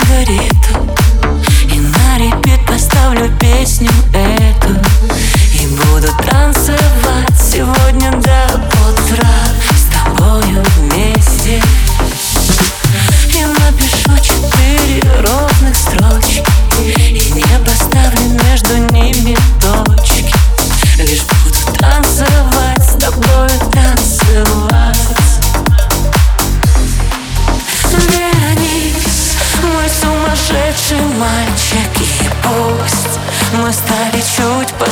сигарету И на репит поставлю песню эту. И буду танцевать сегодня до сумасшедший мальчик И пусть. Мы стали чуть постарше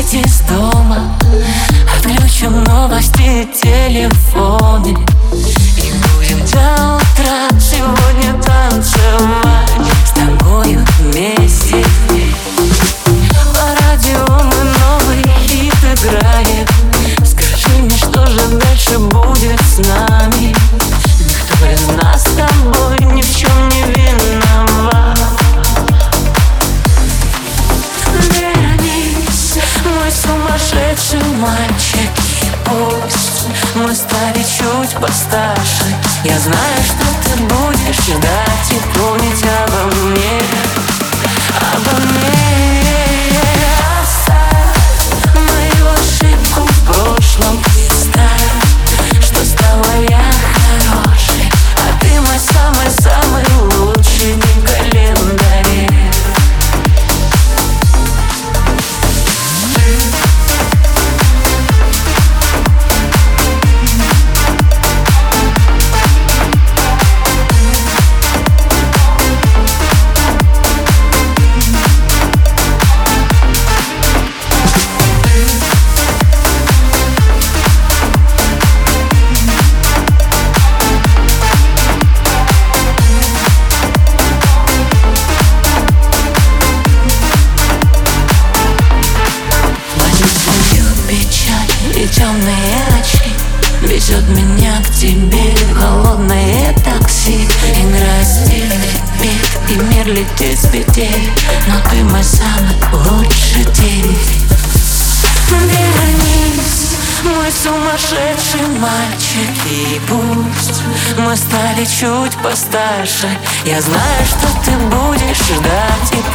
выходить из дома. Отключим новости телефоны сумасшедший мальчик И пусть мы стали чуть постарше. Я знаю, что ты будешь ждать и помнить обо мне темные очки Везет меня к тебе в холодное такси. Играет стильный бит и мир летит с петель Но ты мой самый лучший день. Вернись, мой сумасшедший мальчик И пусть мы стали чуть постарше. Я знаю, что ты будешь ждать и